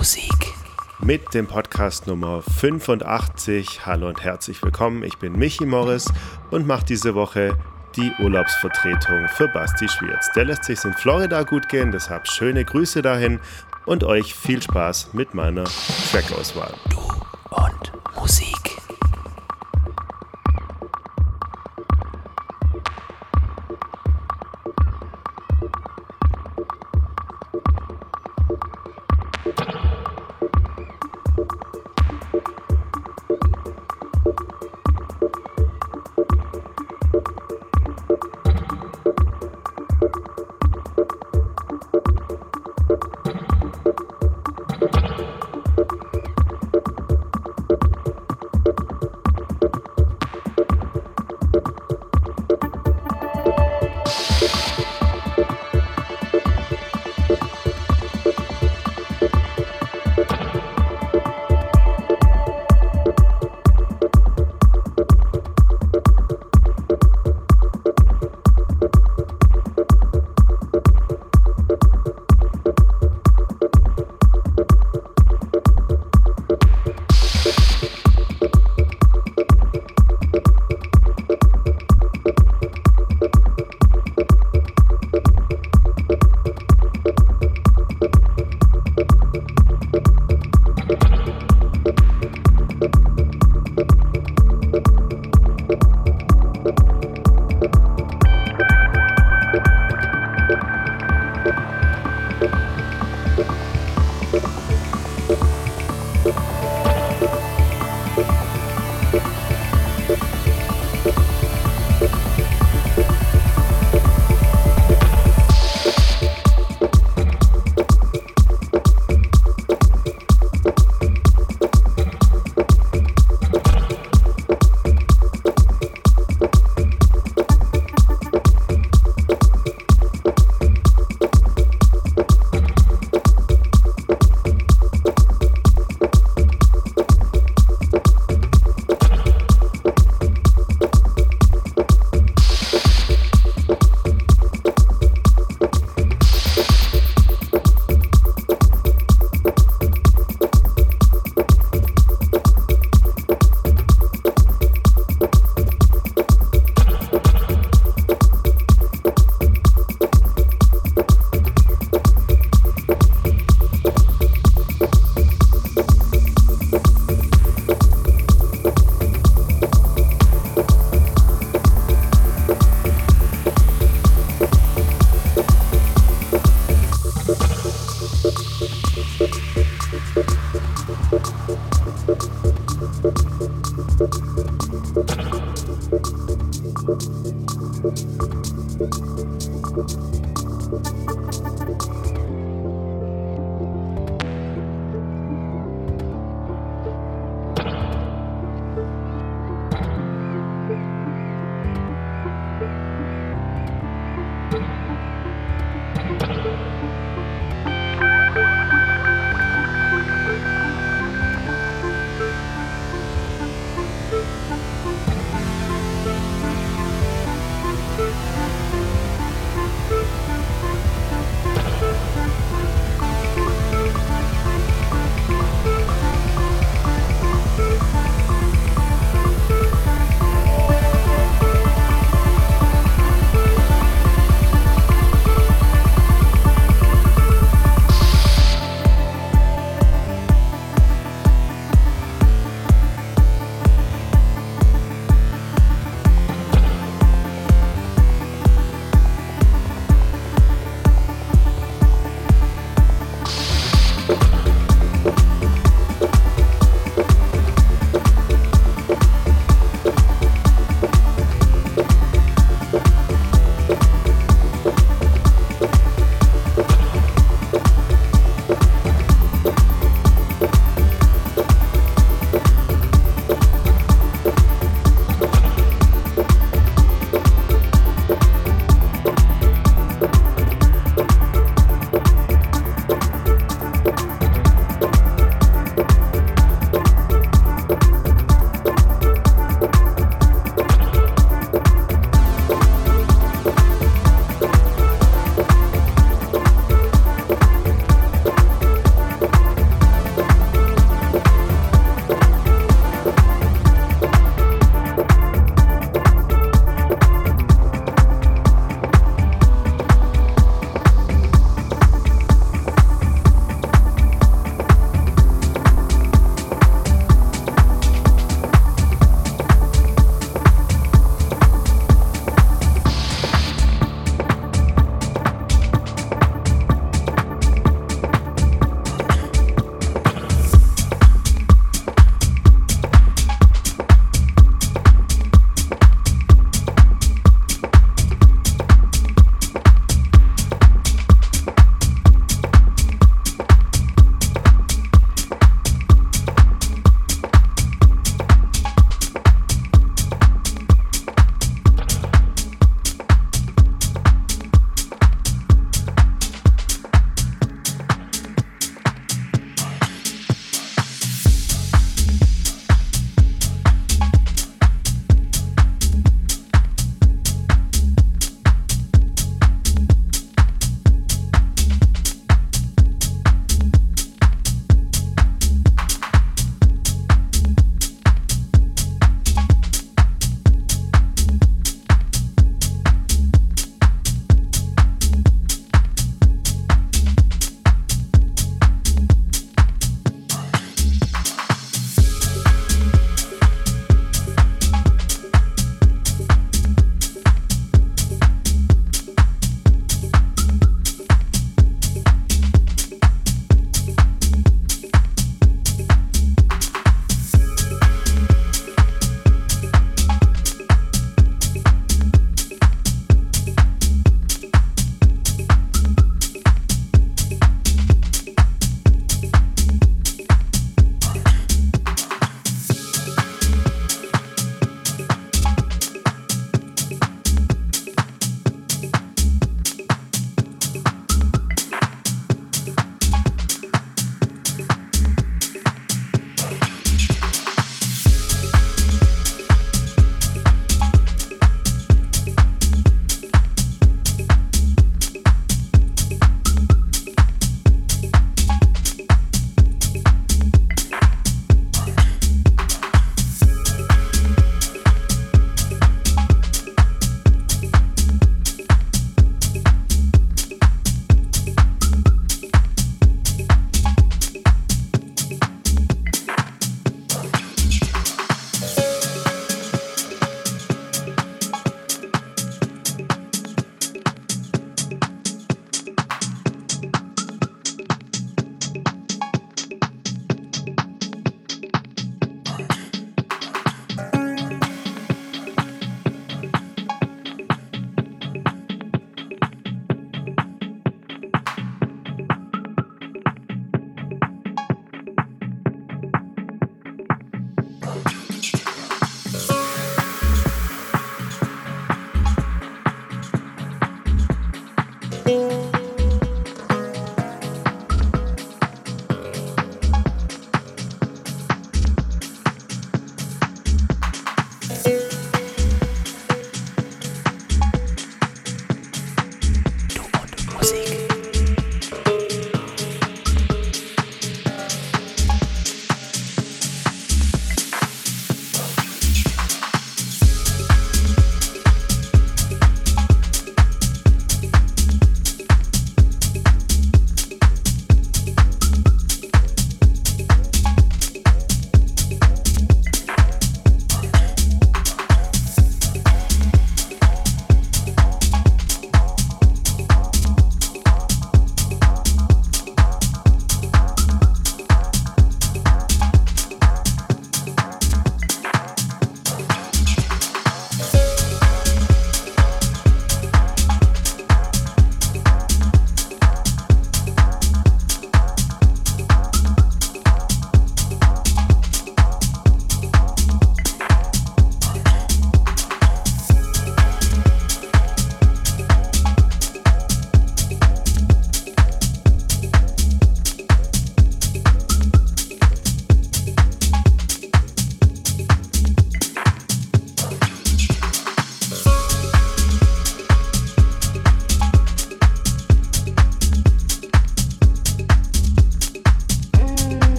Musik. Mit dem Podcast Nummer 85. Hallo und herzlich willkommen. Ich bin Michi Morris und mache diese Woche die Urlaubsvertretung für Basti Schwierz. Der lässt sich in Florida gut gehen, deshalb schöne Grüße dahin und euch viel Spaß mit meiner Trackauswahl. Du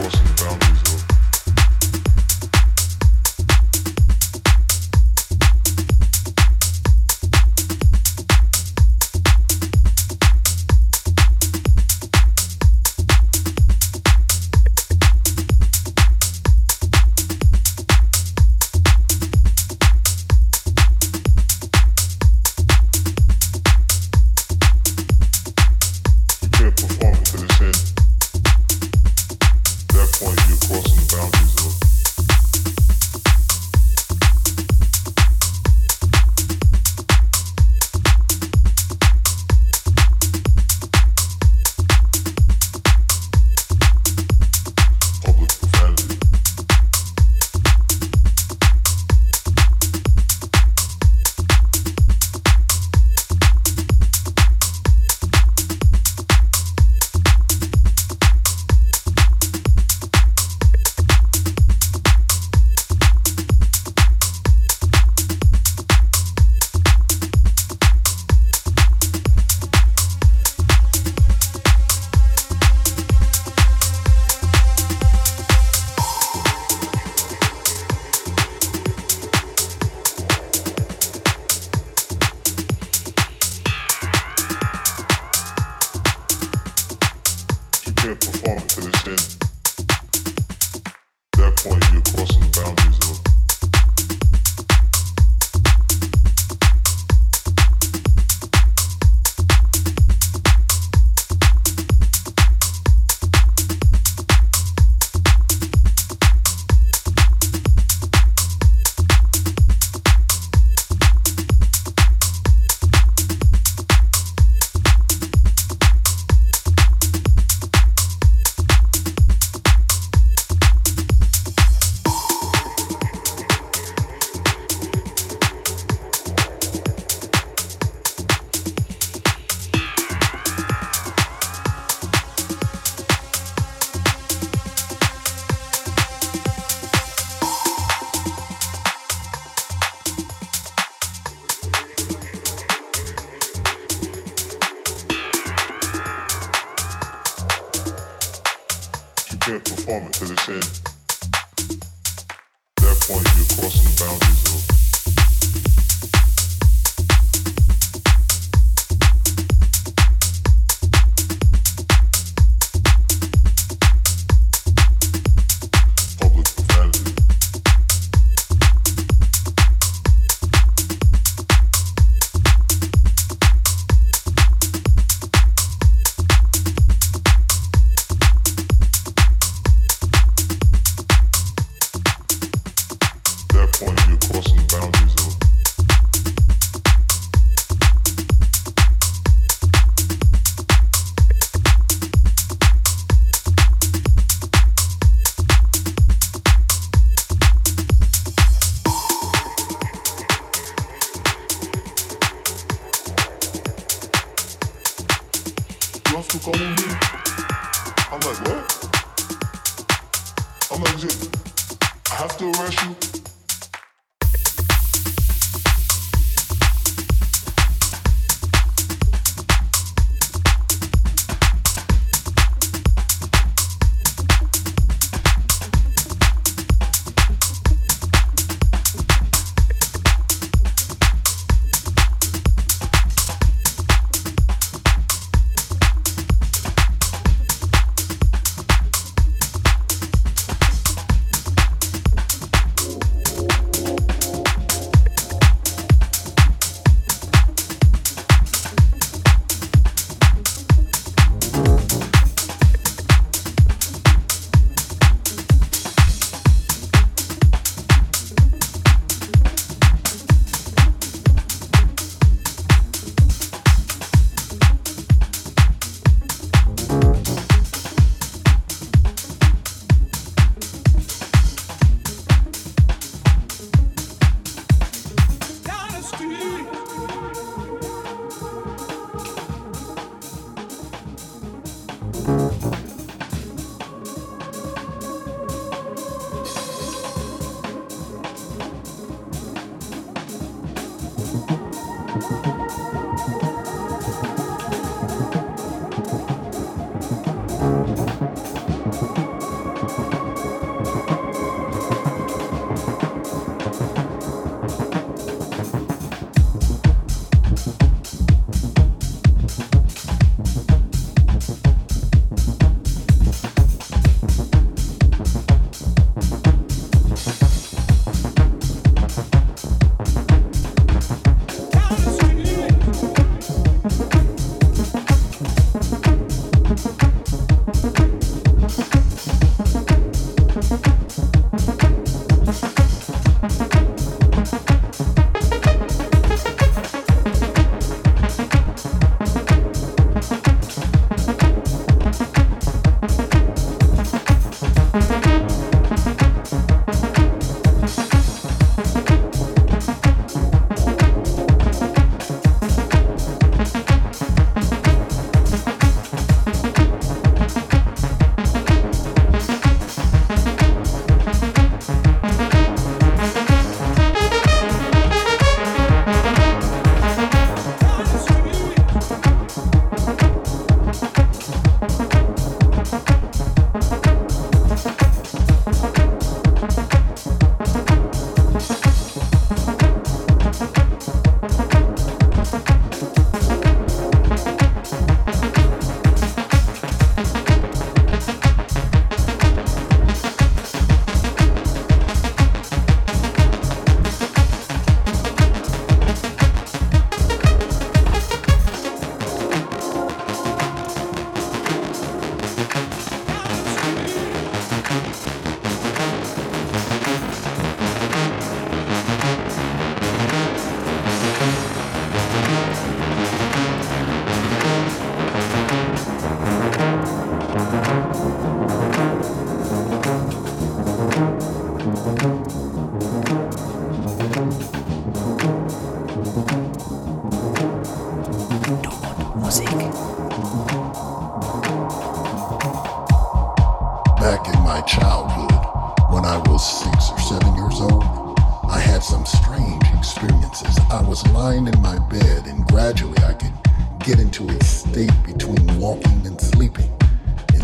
crossing boundaries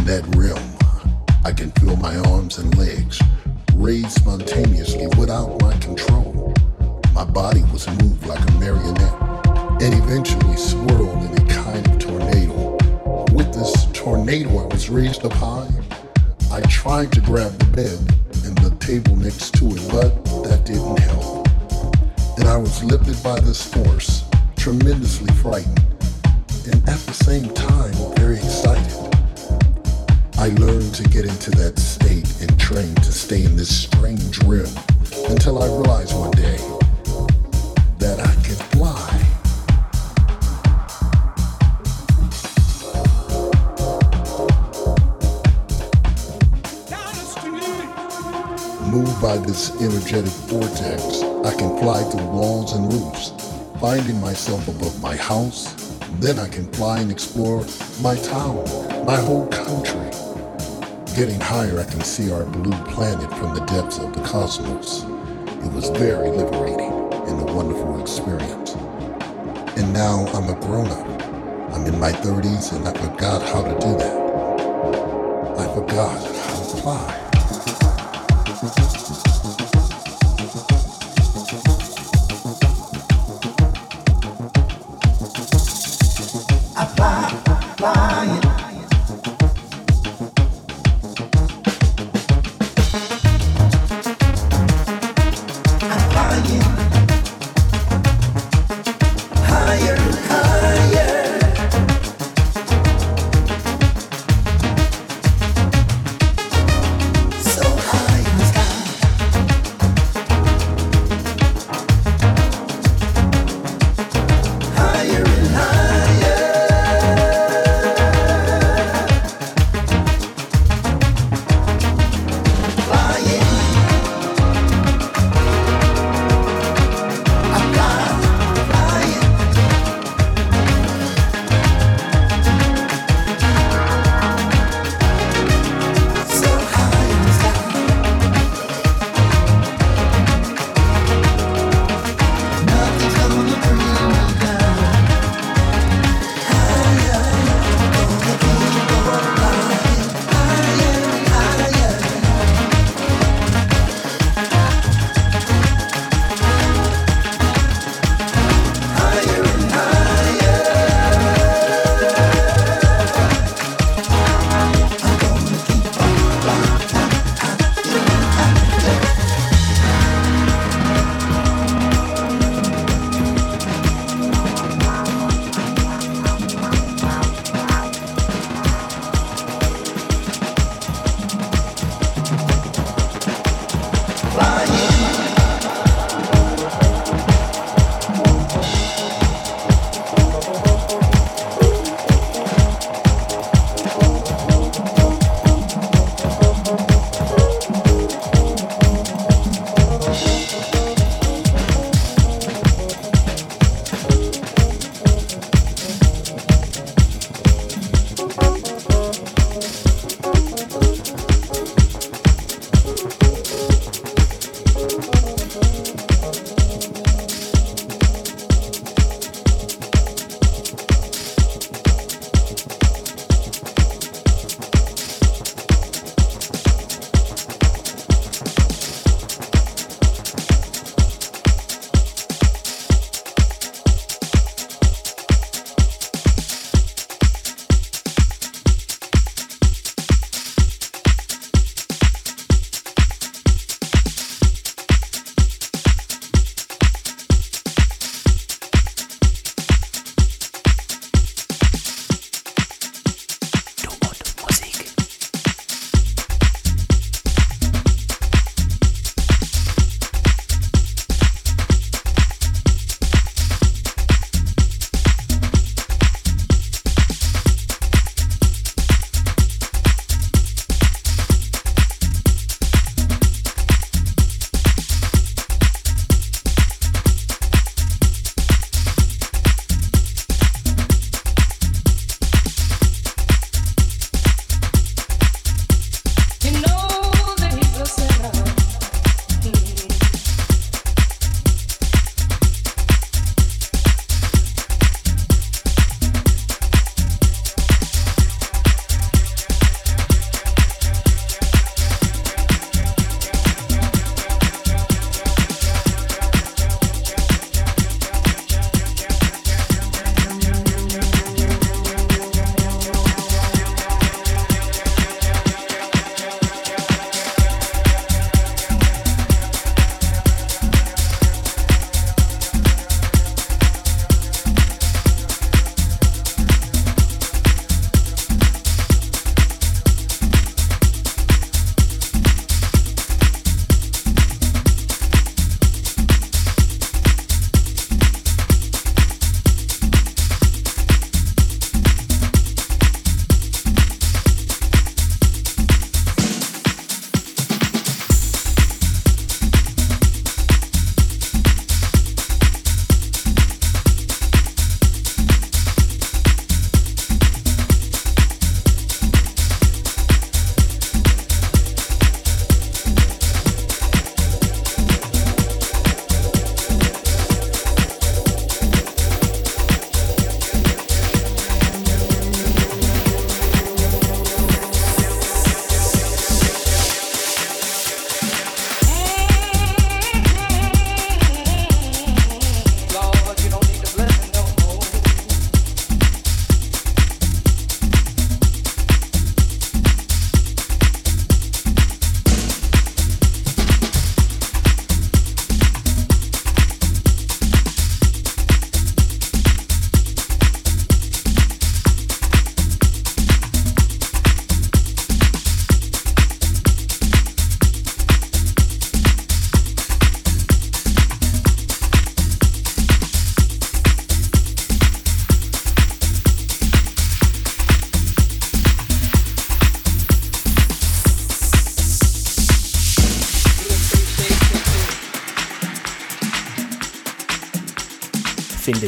that realm, I can feel my arms and legs raise spontaneously without my control. My body was moved like a marionette and eventually swirled in a kind of tornado. With this tornado, I was raised up high. I tried to grab the bed and the table next to it, but that didn't help. And I was lifted by this force, tremendously frightened, and at the same time, very excited. I learned to get into that state and trained to stay in this strange realm until I realized one day that I could fly. Moved by this energetic vortex, I can fly through walls and roofs, finding myself above my house. Then I can fly and explore my town, my whole country. Getting higher, I can see our blue planet from the depths of the cosmos. It was very liberating and a wonderful experience. And now I'm a grown up. I'm in my 30s and I forgot how to do that. I forgot how to fly.